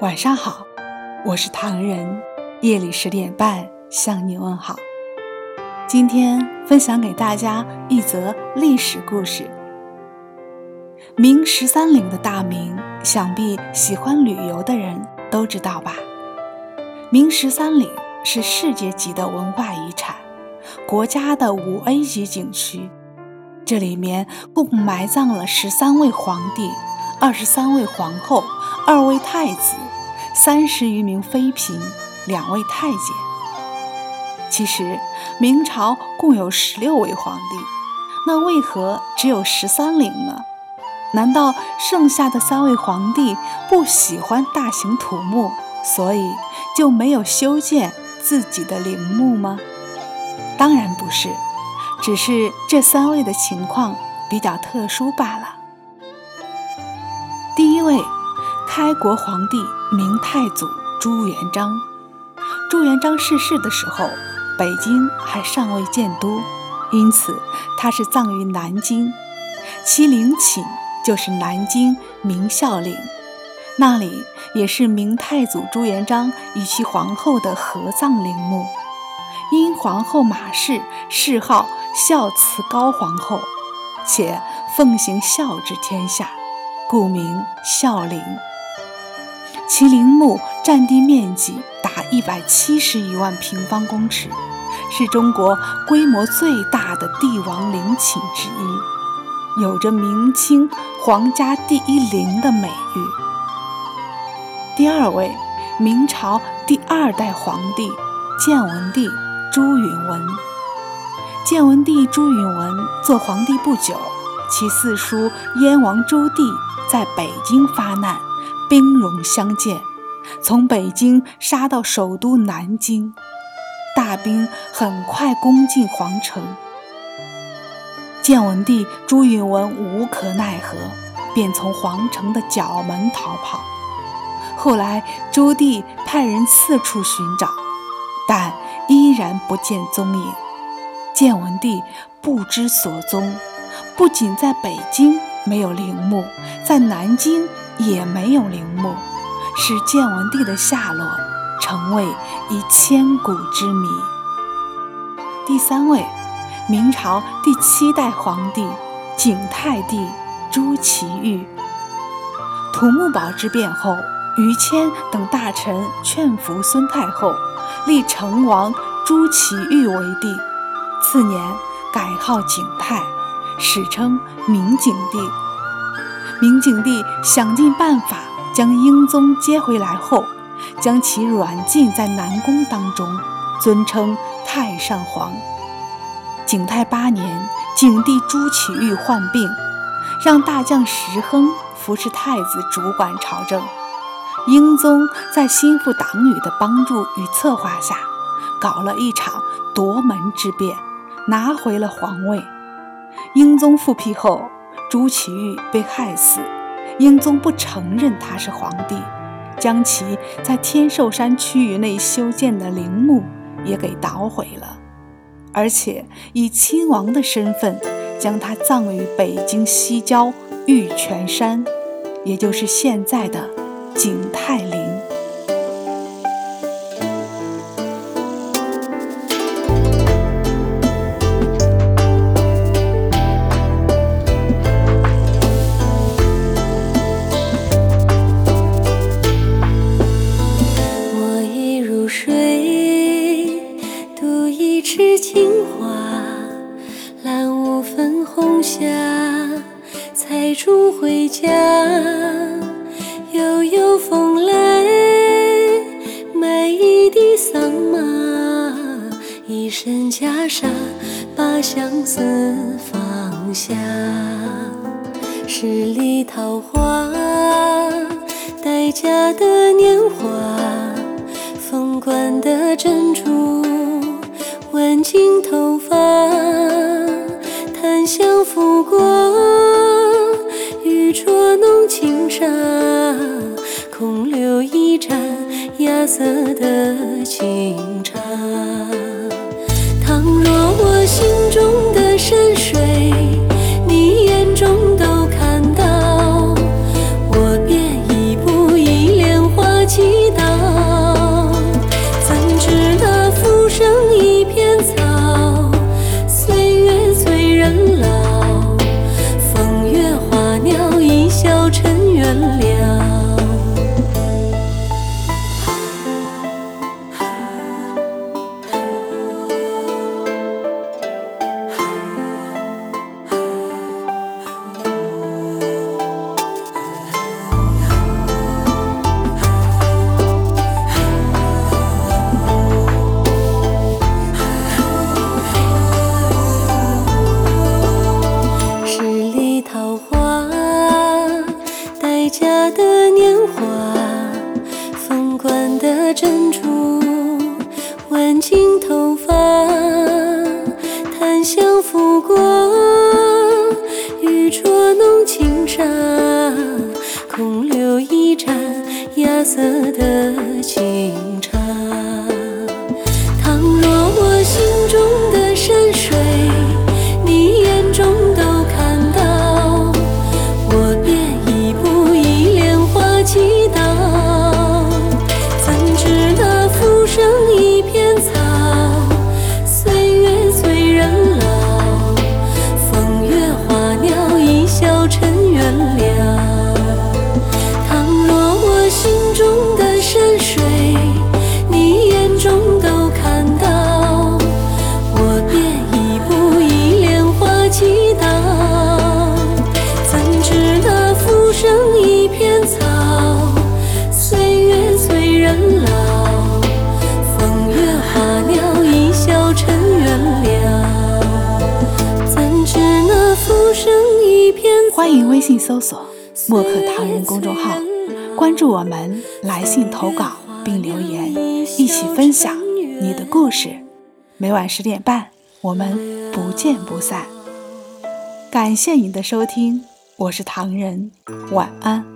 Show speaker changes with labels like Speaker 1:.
Speaker 1: 晚上好，我是唐人。夜里十点半向你问好。今天分享给大家一则历史故事。明十三陵的大名，想必喜欢旅游的人都知道吧？明十三陵是世界级的文化遗产，国家的五 A 级景区。这里面共埋葬了十三位皇帝。二十三位皇后，二位太子，三十余名妃嫔，两位太监。其实明朝共有十六位皇帝，那为何只有十三陵呢？难道剩下的三位皇帝不喜欢大型土木，所以就没有修建自己的陵墓吗？当然不是，只是这三位的情况比较特殊罢了。第一位，开国皇帝明太祖朱元璋。朱元璋逝世的时候，北京还尚未建都，因此他是葬于南京，其陵寝就是南京明孝陵，那里也是明太祖朱元璋与其皇后的合葬陵墓。因皇后马氏谥号孝慈高皇后，且奉行孝治天下。故名孝陵，其陵墓占地面积达一百七十余万平方公尺，是中国规模最大的帝王陵寝之一，有着明清皇家第一陵的美誉。第二位，明朝第二代皇帝建文帝朱允文。建文帝朱允文做皇帝不久，其四叔燕王朱棣。在北京发难，兵戎相见，从北京杀到首都南京，大兵很快攻进皇城。建文帝朱允文无可奈何，便从皇城的角门逃跑。后来朱棣派人四处寻找，但依然不见踪影。建文帝不知所踪，不仅在北京。没有陵墓，在南京也没有陵墓，使建文帝的下落成为一千古之谜。第三位，明朝第七代皇帝景泰帝朱祁钰。土木堡之变后，于谦等大臣劝服孙太后，立成王朱祁钰为帝，次年改号景泰。史称明景帝。明景帝想尽办法将英宗接回来后，将其软禁在南宫当中，尊称太上皇。景泰八年，景帝朱祁钰患病，让大将石亨扶持太子主管朝政。英宗在心腹党羽的帮助与策划下，搞了一场夺门之变，拿回了皇位。英宗复辟后，朱祁钰被害死，英宗不承认他是皇帝，将其在天寿山区域内修建的陵墓也给捣毁了，而且以亲王的身份将他葬于北京西郊玉泉山，也就是现在的景泰陵。
Speaker 2: 是情话，揽五分红霞，采竹回家，悠悠风来，买一地桑麻，一身袈裟，把相思放下。十里桃花，待嫁的年华，凤冠的珍珠，挽进头发，檀香拂过。玉镯弄轻纱，空留一盏芽色的清茶。倘若我心中的山水，dengan 檀香拂过，玉镯弄轻纱，空留一盏芽色的清
Speaker 1: 微信搜索“墨客唐人”公众号，关注我们，来信投稿并留言，一起分享你的故事。每晚十点半，我们不见不散。感谢您的收听，我是唐人，晚安。